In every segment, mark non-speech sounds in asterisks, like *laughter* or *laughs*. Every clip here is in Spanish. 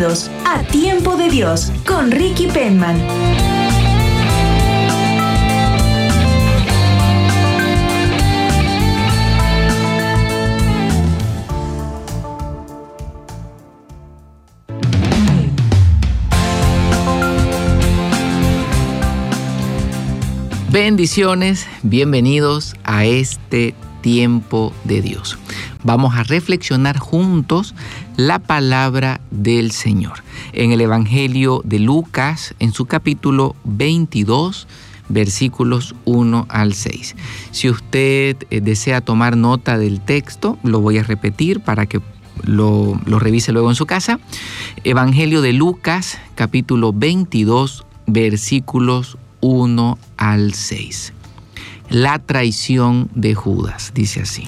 A Tiempo de Dios con Ricky Penman. Bendiciones, bienvenidos a este tiempo de Dios. Vamos a reflexionar juntos la palabra del Señor. En el Evangelio de Lucas, en su capítulo 22, versículos 1 al 6. Si usted eh, desea tomar nota del texto, lo voy a repetir para que lo, revise luego en su casa. Evangelio de Lucas, capítulo 22, versículos 1 al 6. La traición de Judas, dice así.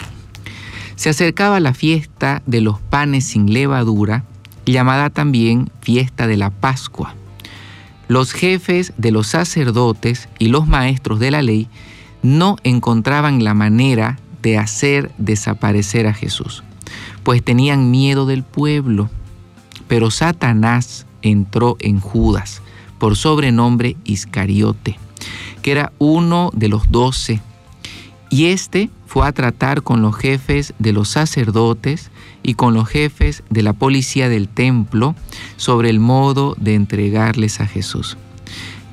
Se acercaba la fiesta de los panes sin levadura, llamada también fiesta de la Pascua. Los jefes de los sacerdotes y los maestros de la ley no encontraban la manera de hacer desaparecer a Jesús, pues tenían miedo del pueblo. Pero Satanás entró en Judas, por sobrenombre Iscariote, que era uno de los doce y este fue a tratar con los jefes de los sacerdotes y con los jefes de la policía del templo sobre el modo de entregarles a Jesús.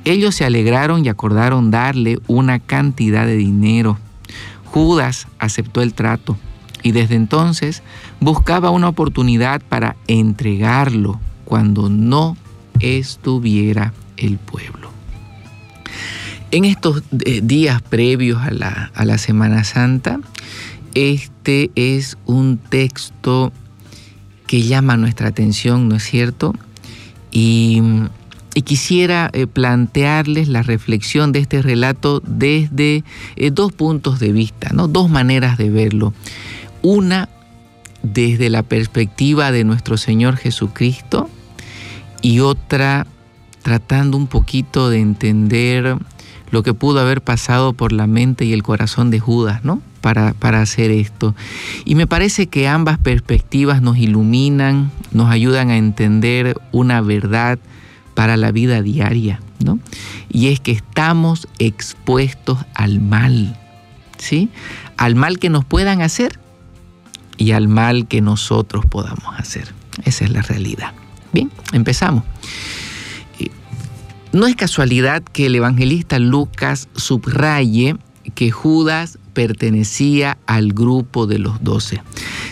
Ellos se alegraron y acordaron darle una cantidad de dinero. Judas aceptó el trato y desde entonces buscaba una oportunidad para entregarlo cuando no estuviera el pueblo. En estos eh, días previos a la, Semana Santa, este es un texto que llama nuestra atención, ¿no es cierto? Y, quisiera eh, plantearles la reflexión de este relato desde eh, dos puntos de vista, ¿no? dos maneras de verlo. Una desde la perspectiva de nuestro Señor Jesucristo y otra tratando un poquito de entender lo que pudo haber pasado por la mente y el corazón de Judas, ¿no? Para, para, hacer esto. Y me parece que ambas perspectivas nos iluminan, nos ayudan a entender una verdad para la vida diaria, ¿no? Y es que estamos expuestos al mal, ¿sí? Al mal que nos puedan hacer y al mal que nosotros podamos hacer. Esa es la realidad. Bien, empezamos. No es casualidad que el evangelista Lucas subraye que Judas pertenecía al grupo de los doce.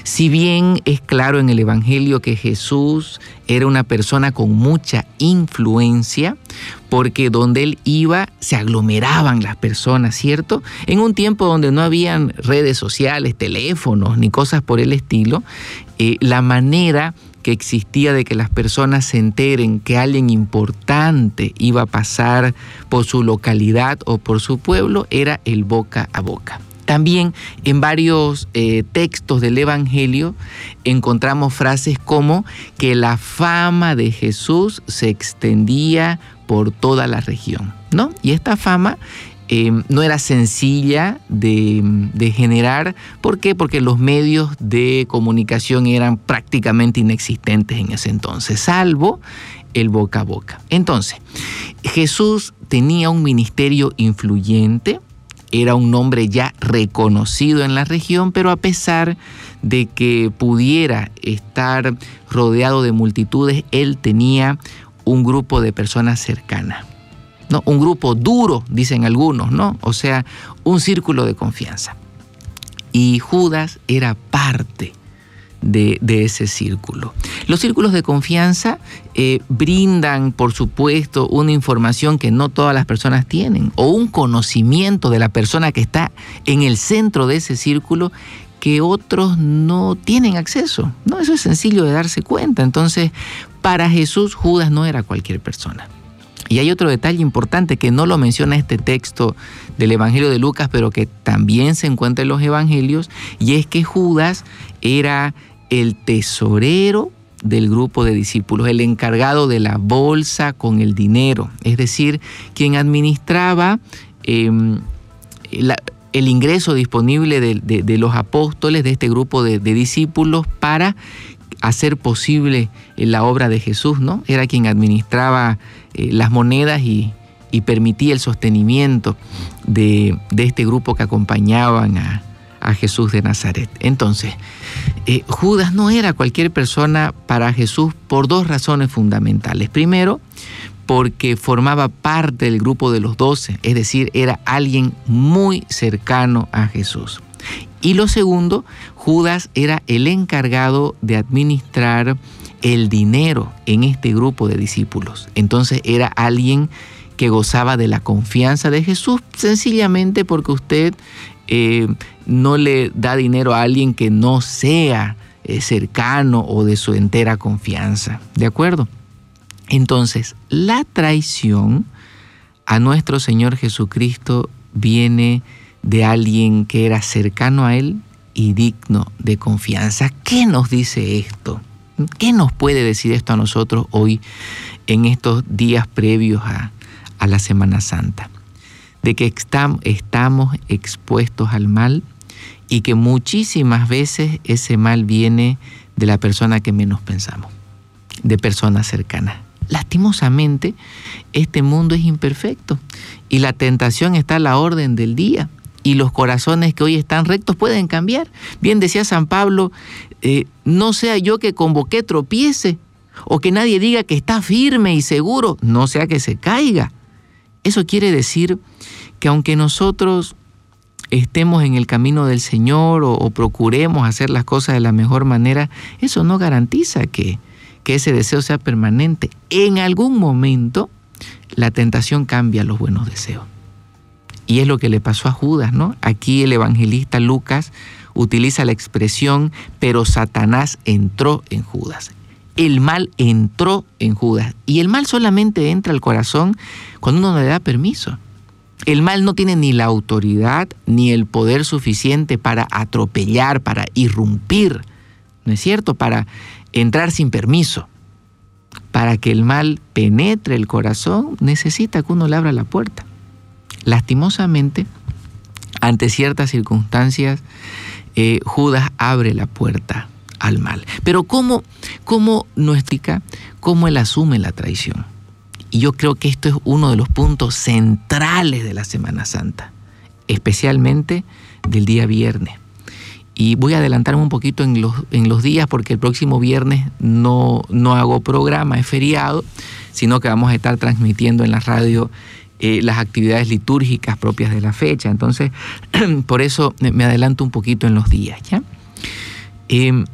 Si bien es claro en el Evangelio que Jesús era una persona con mucha influencia, porque donde él iba se aglomeraban las personas, ¿cierto? En un tiempo donde no habían redes sociales, teléfonos ni cosas por el estilo, eh, la manera que existía de que las personas se enteren que alguien importante iba a pasar por su localidad o por su pueblo era el boca a boca. También en varios eh, textos del Evangelio encontramos frases como que la fama de Jesús se extendía por toda la región, ¿no? Y esta fama eh, no era sencilla de, generar. ¿Por qué? Porque los medios de comunicación eran prácticamente inexistentes en ese entonces, salvo el boca a boca. Entonces, Jesús tenía un ministerio influyente, era un nombre ya reconocido en la región, pero a pesar de que pudiera estar rodeado de multitudes, él tenía un grupo de personas cercanas. ¿No? Un grupo duro, dicen algunos, ¿no? O sea, un círculo de confianza. Y Judas era parte de, ese círculo. Los círculos de confianza eh, brindan, por supuesto, una información que no todas las personas tienen, o un conocimiento de la persona que está en el centro de ese círculo que otros no tienen acceso. No, eso es sencillo de darse cuenta. Entonces, para Jesús, Judas no era cualquier persona. Y hay otro detalle importante que no lo menciona este texto del Evangelio de Lucas, pero que también se encuentra en los Evangelios, y es que Judas era el tesorero del grupo de discípulos, el encargado de la bolsa con el dinero, es decir, quien administraba em, el ingreso disponible de, los apóstoles, de este grupo de, de discípulos, para hacer posible la obra de Jesús, ¿no? Era quien administraba eh, las monedas y, permitía el sostenimiento de, este grupo que acompañaban a, Jesús de Nazaret. Entonces, eh, Judas no era cualquier persona para Jesús por dos razones fundamentales. Primero, porque formaba parte del grupo de los doce, es decir, era alguien muy cercano a Jesús. Y lo segundo, Judas era el encargado de administrar el dinero en este grupo de discípulos. Entonces era alguien que gozaba de la confianza de Jesús sencillamente porque usted eh, no le da dinero a alguien que no sea eh, cercano o de su entera confianza. ¿De acuerdo? Entonces, la traición a nuestro Señor Jesucristo viene de alguien que era cercano a Él y digno de confianza. ¿Qué nos dice esto? ¿Qué nos puede decir esto a nosotros hoy en estos días previos a, la Semana Santa? De que estamos expuestos al mal y que muchísimas veces ese mal viene de la persona que menos pensamos, de personas cercanas. Lastimosamente, este mundo es imperfecto y la tentación está a la orden del día y los corazones que hoy están rectos pueden cambiar. Bien decía San Pablo, eh, no sea yo que convoqué tropiece o que nadie diga que está firme y seguro, no sea que se caiga. Eso quiere decir que aunque nosotros estemos en el camino del Señor o, procuremos hacer las cosas de la mejor manera, eso no garantiza que, que ese deseo sea permanente. En algún momento la tentación cambia los buenos deseos. Y es lo que le pasó a Judas, ¿no? Aquí el evangelista Lucas utiliza la expresión, pero Satanás entró en Judas. El mal entró en Judas. Y el mal solamente entra al corazón cuando uno le da permiso. El mal no tiene ni la autoridad ni el poder suficiente para atropellar, para irrumpir, ¿no es cierto? Para entrar sin permiso. Para que el mal penetre el corazón, necesita que uno le abra la puerta. Lastimosamente, ante ciertas circunstancias, eh, Judas abre la puerta al mal. Pero ¿cómo, cómo no explica cómo él asume la traición? Y yo creo que esto es uno de los puntos centrales de la Semana Santa, especialmente del día viernes. Y voy a adelantarme un poquito en los, en los días porque el próximo viernes no, no hago programa, es feriado, sino que vamos a estar transmitiendo en la radio eh, las actividades litúrgicas propias de la fecha. Entonces, *clears throat* por eso me adelanto un poquito en los días. ¿ya? Em,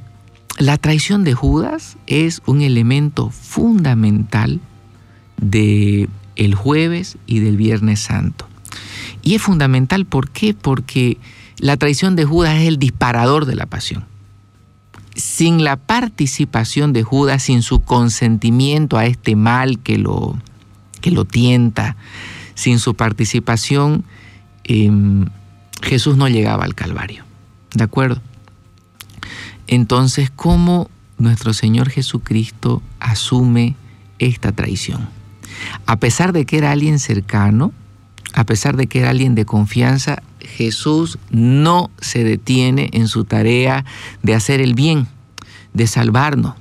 la traición de Judas es un elemento fundamental del el jueves y del viernes santo. Y es fundamental, ¿por qué? Porque la traición de Judas es el disparador de la pasión. Sin la participación de Judas, sin su consentimiento a este mal que lo, que lo tienta. Sin su participación, em, Jesús no llegaba al Calvario. ¿De acuerdo? Entonces, ¿cómo nuestro Señor Jesucristo asume esta traición? A pesar de que era alguien cercano, a pesar de que era alguien de confianza, Jesús no se detiene en su tarea de hacer el bien, de salvarnos.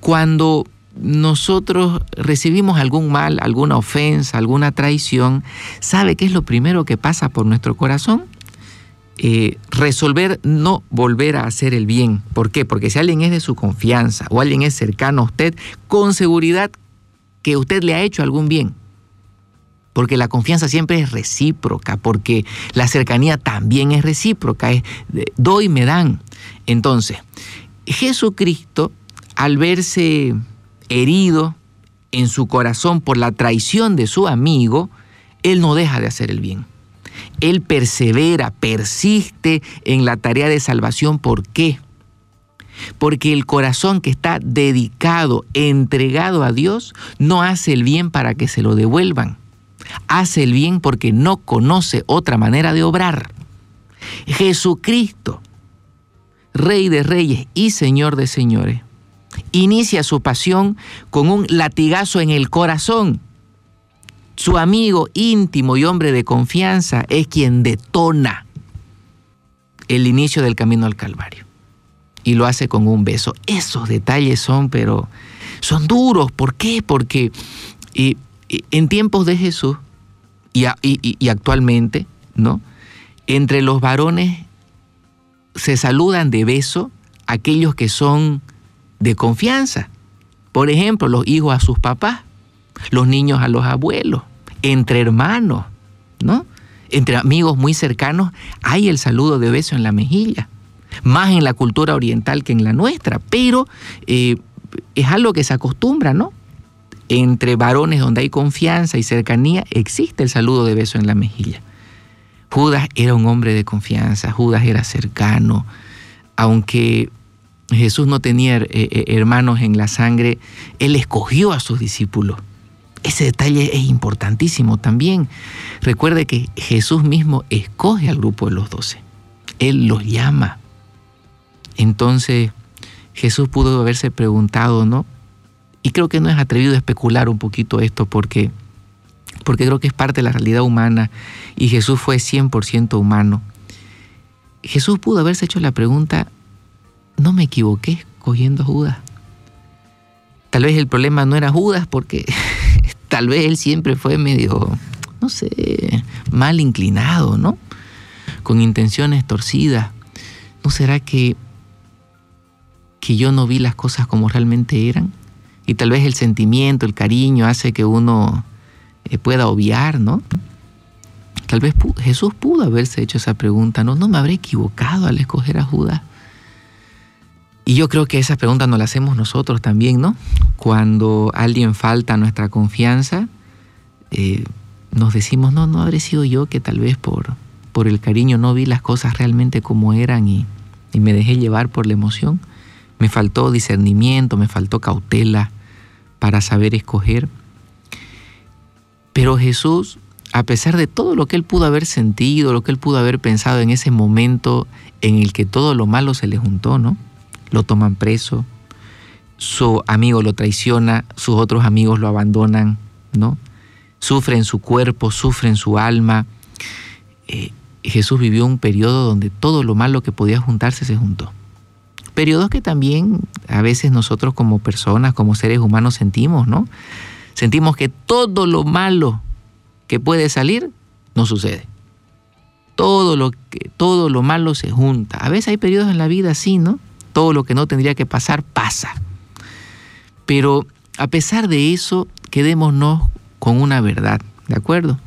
Cuando nosotros recibimos algún mal, alguna ofensa, alguna traición, ¿sabe qué es lo primero que pasa por nuestro corazón? Eh, resolver no volver a hacer el bien. ¿Por qué? Porque si alguien es de su confianza o alguien es cercano a usted, con seguridad que usted le ha hecho algún bien. Porque la confianza siempre es recíproca, porque la cercanía también es recíproca, es doy, me dan. Entonces, Jesucristo, al verse herido en su corazón por la traición de su amigo, él no deja de hacer el bien. Él persevera, persiste en la tarea de salvación. ¿Por qué? Porque el corazón que está dedicado, entregado a Dios, no hace el bien para que se lo devuelvan. Hace el bien porque no conoce otra manera de obrar. Jesucristo, Rey de Reyes y Señor de Señores, inicia su pasión con un latigazo en el corazón. Su amigo íntimo y hombre de confianza es quien detona el inicio del camino al Calvario. Y lo hace con un beso. Esos detalles son, pero son duros. ¿Por qué? Porque en tiempos de Jesús y, y actualmente, ¿no? Entre los varones se saludan de beso aquellos que son de confianza. Por ejemplo, los hijos a sus papás, los niños a los abuelos, entre hermanos, ¿no? Entre amigos muy cercanos hay el saludo de beso en la mejilla, más en la cultura oriental que en la nuestra, pero eh, es algo que se acostumbra, ¿no? Entre varones donde hay confianza y cercanía existe el saludo de beso en la mejilla. Judas era un hombre de confianza, Judas era cercano, aunque Jesús no tenía eh, eh, hermanos en la sangre, Él escogió a sus discípulos. Ese detalle es importantísimo también. Recuerde que Jesús mismo escoge al grupo de los doce. Él los llama. Entonces Jesús pudo haberse preguntado, ¿no? Y creo que no es atrevido especular un poquito esto porque, porque creo que es parte de la realidad humana y Jesús fue 100% humano. Jesús pudo haberse hecho la pregunta, no me equivoqué escogiendo a Judas. Tal vez el problema no era Judas porque *laughs* tal vez él siempre fue medio, no sé, mal inclinado, ¿no? Con intenciones torcidas. ¿No será que, que yo no vi las cosas como realmente eran? Y tal vez el sentimiento, el cariño hace que uno eh, pueda obviar, ¿no? Tal vez Jesús pudo haberse hecho esa pregunta, ¿no? ¿No me habré equivocado al escoger a Judas? Y yo creo que esas preguntas nos las hacemos nosotros también, ¿no? Cuando alguien falta nuestra confianza, eh, nos decimos, no, no habré sido yo que tal vez por, por el cariño no vi las cosas realmente como eran y, y me dejé llevar por la emoción. Me faltó discernimiento, me faltó cautela para saber escoger. Pero Jesús, a pesar de todo lo que él pudo haber sentido, lo que él pudo haber pensado en ese momento en el que todo lo malo se le juntó, ¿no? Lo toman preso, su amigo lo traiciona, sus otros amigos lo abandonan, ¿no? Sufre en su cuerpo, sufre en su alma. Eh, Jesús vivió un periodo donde todo lo malo que podía juntarse se juntó. Periodos que también a veces nosotros como personas, como seres humanos sentimos, ¿no? Sentimos que todo lo malo que puede salir no sucede. Todo lo, que, todo lo malo se junta. A veces hay periodos en la vida así, ¿no? Todo lo que no tendría que pasar pasa. Pero a pesar de eso, quedémonos con una verdad, ¿de acuerdo?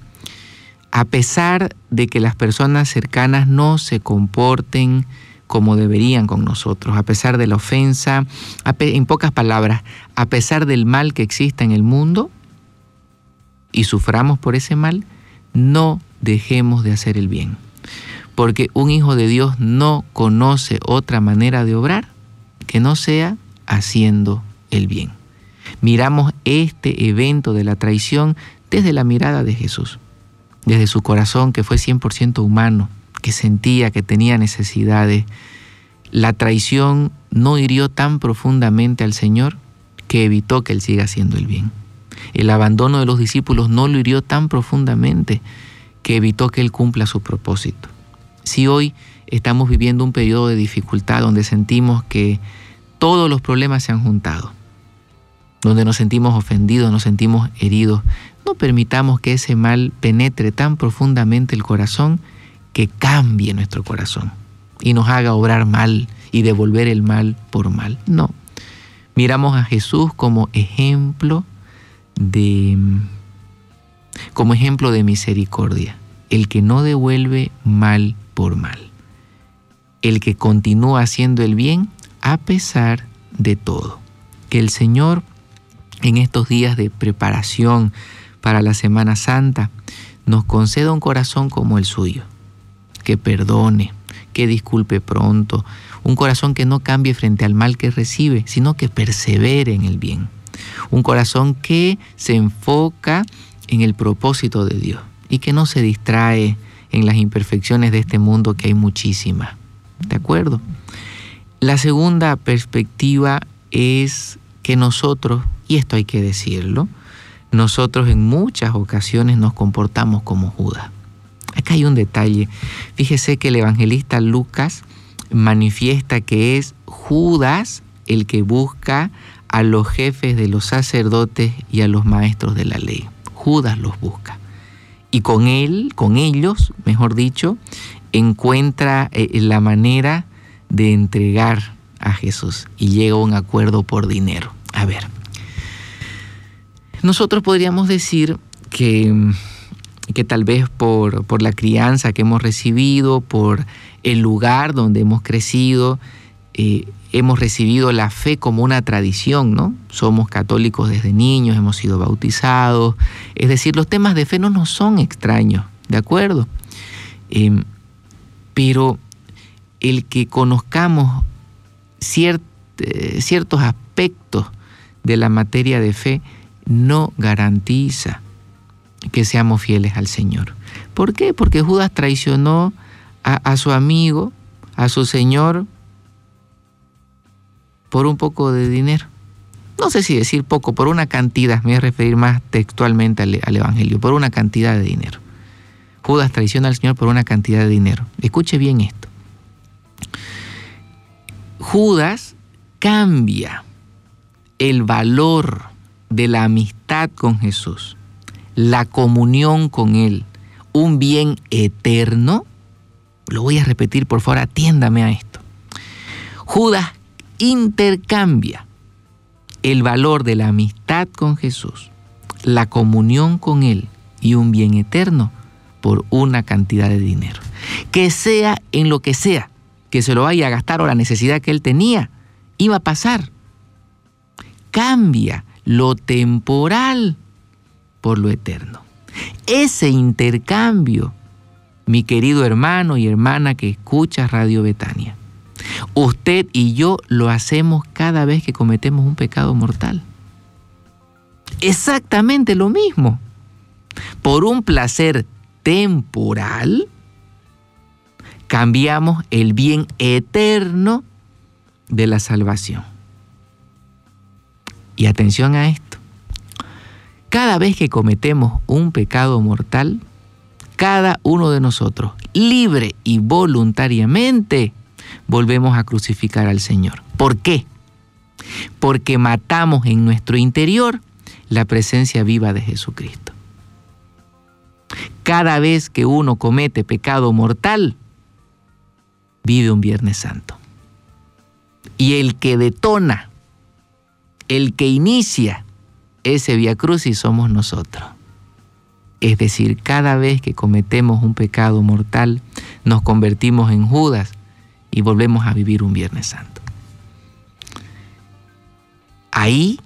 A pesar de que las personas cercanas no se comporten como deberían con nosotros, a pesar de la ofensa, en pocas palabras, a pesar del mal que exista en el mundo y suframos por ese mal, no dejemos de hacer el bien porque un hijo de Dios no conoce otra manera de obrar que no sea haciendo el bien. Miramos este evento de la traición desde la mirada de Jesús, desde su corazón que fue 100% humano, que sentía que tenía necesidades. La traición no hirió tan profundamente al Señor que evitó que Él siga haciendo el bien. El abandono de los discípulos no lo hirió tan profundamente que evitó que Él cumpla su propósito. Si hoy estamos viviendo un periodo de dificultad donde sentimos que todos los problemas se han juntado, donde nos sentimos ofendidos, nos sentimos heridos, no permitamos que ese mal penetre tan profundamente el corazón que cambie nuestro corazón y nos haga obrar mal y devolver el mal por mal. No. Miramos a Jesús como ejemplo de como ejemplo de misericordia, el que no devuelve mal por mal. El que continúa haciendo el bien a pesar de todo. Que el Señor en estos días de preparación para la Semana Santa nos conceda un corazón como el suyo, que perdone, que disculpe pronto, un corazón que no cambie frente al mal que recibe, sino que persevere en el bien, un corazón que se enfoca en el propósito de Dios y que no se distrae en las imperfecciones de este mundo que hay muchísimas. ¿De acuerdo? La segunda perspectiva es que nosotros, y esto hay que decirlo, nosotros en muchas ocasiones nos comportamos como Judas. Acá hay un detalle. Fíjese que el evangelista Lucas manifiesta que es Judas el que busca a los jefes de los sacerdotes y a los maestros de la ley. Judas los busca. Y con él, con ellos, mejor dicho, encuentra eh, la manera de entregar a Jesús y llega a un acuerdo por dinero. A ver, nosotros podríamos decir que, que tal vez por, por la crianza que hemos recibido, por el lugar donde hemos crecido, eh, hemos recibido la fe como una tradición, ¿no? Somos católicos desde niños, hemos sido bautizados, es decir, los temas de fe no nos son extraños, ¿de acuerdo? Em, pero el que conozcamos eh, ciertos aspectos de la materia de fe no garantiza que seamos fieles al Señor. ¿Por qué? Porque Judas traicionó a, su amigo, a su Señor, por un poco de dinero. No sé si decir poco, por una cantidad, me voy a referir más textualmente al, Evangelio, por una cantidad de dinero. Judas traiciona al Señor por una cantidad de dinero. Escuche bien esto. Judas cambia el valor de la amistad con Jesús, la comunión con Él, un bien eterno, lo voy a repetir, por favor, atiéndame a esto. Judas intercambia el valor de la amistad con Jesús, la comunión con Él y un bien eterno por una cantidad de dinero. Que sea en lo que sea, que se lo vaya a gastar o la necesidad que él tenía, iba a pasar. Cambia lo temporal por lo eterno. Ese intercambio, mi querido hermano y hermana que escucha Radio Betania, usted y yo lo hacemos cada vez que cometemos un pecado mortal. Exactamente lo mismo. Por un placer temporal, cambiamos el bien eterno de la salvación. Y atención a esto. Cada vez que cometemos un pecado mortal, cada uno de nosotros, libre y voluntariamente, volvemos a crucificar al Señor. ¿Por qué? Porque matamos en nuestro interior la presencia viva de Jesucristo. Cada vez que uno comete pecado mortal, vive un Viernes Santo. Y el que detona el que inicia ese Via Crucis somos nosotros. Es decir, cada vez que cometemos un pecado mortal, nos convertimos en Judas y volvemos a vivir un Viernes Santo. Ahí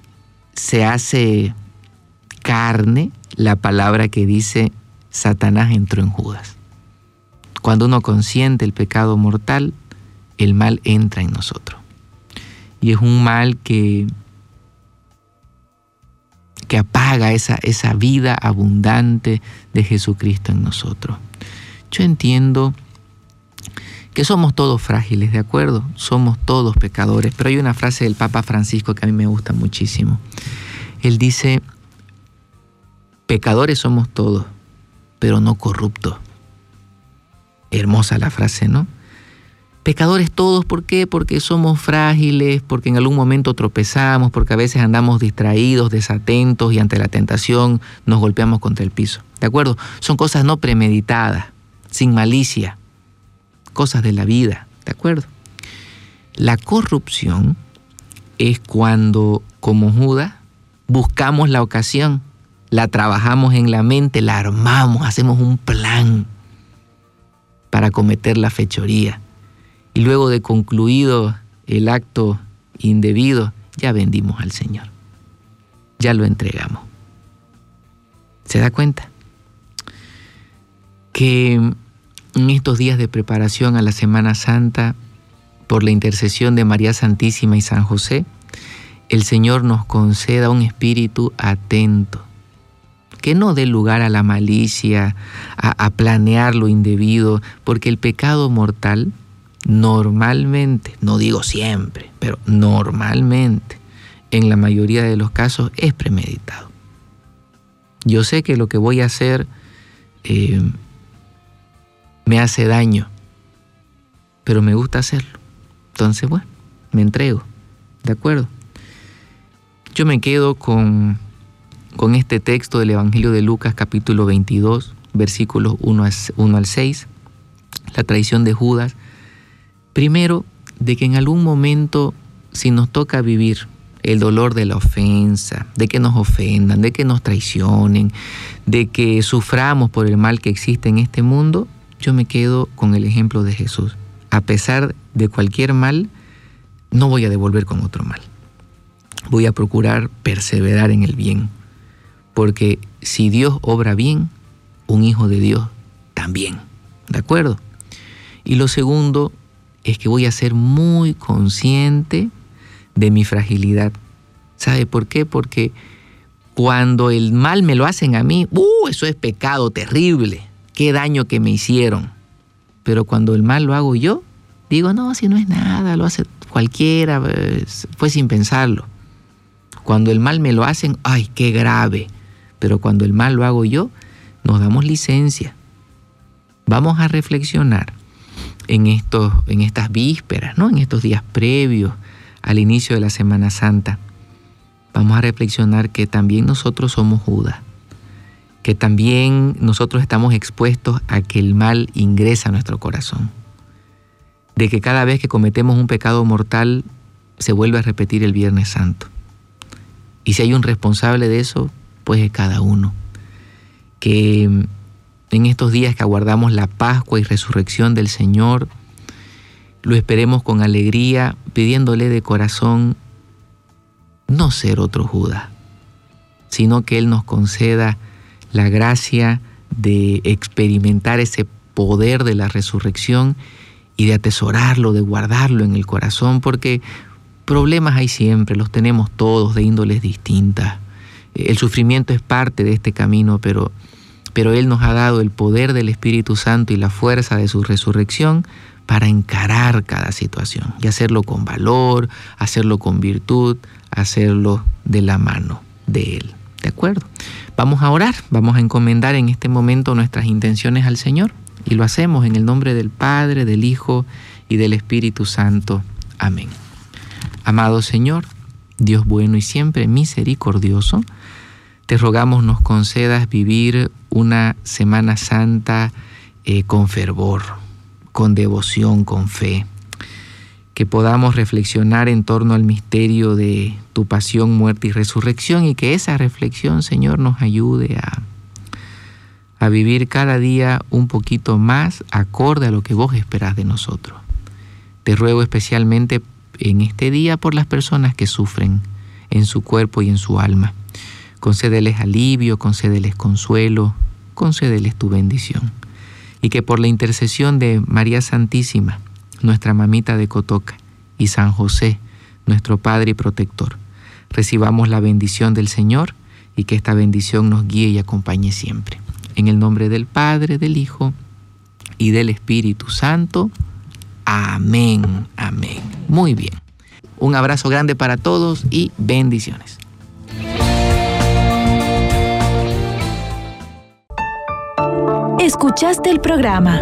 se hace carne la palabra que dice Satanás entró en Judas. Cuando uno consiente el pecado mortal, el mal entra en nosotros. Y es un mal que que apaga esa, esa vida abundante de Jesucristo en nosotros. Yo entiendo que somos todos frágiles, ¿de acuerdo? Somos todos pecadores, pero hay una frase del Papa Francisco que a mí me gusta muchísimo. Él dice, pecadores somos todos, pero no corruptos. Hermosa la frase, ¿no? Pecadores todos, ¿por qué? Porque somos frágiles, porque en algún momento tropezamos, porque a veces andamos distraídos, desatentos y ante la tentación nos golpeamos contra el piso. ¿De acuerdo? Son cosas no premeditadas, sin malicia, cosas de la vida. ¿De acuerdo? La corrupción es cuando, como Judas, buscamos la ocasión, la trabajamos en la mente, la armamos, hacemos un plan para cometer la fechoría y luego de concluido el acto indebido, ya vendimos al Señor. Ya lo entregamos. ¿Se da cuenta? que en estos días de preparación a la Semana Santa, por la intercesión de María Santísima y San José, el Señor nos conceda un espíritu atento, que no dé lugar a la malicia, a, planear lo indebido, porque el pecado mortal normalmente, no digo siempre, pero normalmente, en la mayoría de los casos es premeditado. Yo sé que lo que voy a hacer eh, me hace daño, pero me gusta hacerlo. Entonces, bueno, me entrego, ¿de acuerdo? Yo me quedo con, con este texto del Evangelio de Lucas capítulo 22, versículos 1, 1 al 6, la traición de Judas. Primero, de que en algún momento, si nos toca vivir el dolor de la ofensa, de que nos ofendan, de que nos traicionen, de que suframos por el mal que existe en este mundo, yo me quedo con el ejemplo de Jesús. A pesar de cualquier mal, no voy a devolver con otro mal. Voy a procurar perseverar en el bien, porque si Dios obra bien, un hijo de Dios también. ¿De acuerdo? Y lo segundo es que voy a ser muy consciente de mi fragilidad. ¿Sabe por qué? Porque cuando el mal me lo hacen a mí, ¡uh! Eso es pecado terrible. Qué daño que me hicieron. Pero cuando el mal lo hago yo, digo, no, si no es nada, lo hace cualquiera, pues, fue sin pensarlo. Cuando el mal me lo hacen, ¡ay, qué grave! Pero cuando el mal lo hago yo, nos damos licencia. Vamos a reflexionar en, estos, en estas vísperas, ¿no? en estos días previos al inicio de la Semana Santa, vamos a reflexionar que también nosotros somos Judas, que también nosotros estamos expuestos a que el mal ingresa a nuestro corazón, de que cada vez que cometemos un pecado mortal se vuelve a repetir el Viernes Santo. Y si hay un responsable de eso, pues es cada uno. Que en estos días que aguardamos la Pascua y resurrección del Señor, lo esperemos con alegría, pidiéndole de corazón no ser otro Judas, sino que Él nos conceda la gracia de experimentar ese poder de la resurrección y de atesorarlo, de guardarlo en el corazón, porque problemas hay siempre, los tenemos todos de índoles distintas. El sufrimiento es parte de este camino, pero, pero Él nos ha dado el poder del Espíritu Santo y la fuerza de su resurrección para encarar cada situación y hacerlo con valor, hacerlo con virtud, hacerlo de la mano de Él. ¿De acuerdo? Vamos a orar, vamos a encomendar en este momento nuestras intenciones al Señor y lo hacemos en el nombre del Padre, del Hijo y del Espíritu Santo. Amén. Amado Señor, Dios bueno y siempre misericordioso, te rogamos nos concedas vivir una Semana Santa eh, con fervor, con devoción, con fe, que podamos reflexionar en torno al misterio de tu pasión, muerte y resurrección y que esa reflexión, Señor, nos ayude a, a vivir cada día un poquito más acorde a lo que vos esperás de nosotros. Te ruego especialmente en este día por las personas que sufren en su cuerpo y en su alma. Concédeles alivio, concédeles consuelo, concédeles tu bendición y que por la intercesión de María Santísima, nuestra mamita de Cotoca, y San José, nuestro Padre y protector, recibamos la bendición del Señor y que esta bendición nos guíe y acompañe siempre. En el nombre del Padre, del Hijo y del Espíritu Santo. Amén, amén. Muy bien. Un abrazo grande para todos y bendiciones. Escuchaste el programa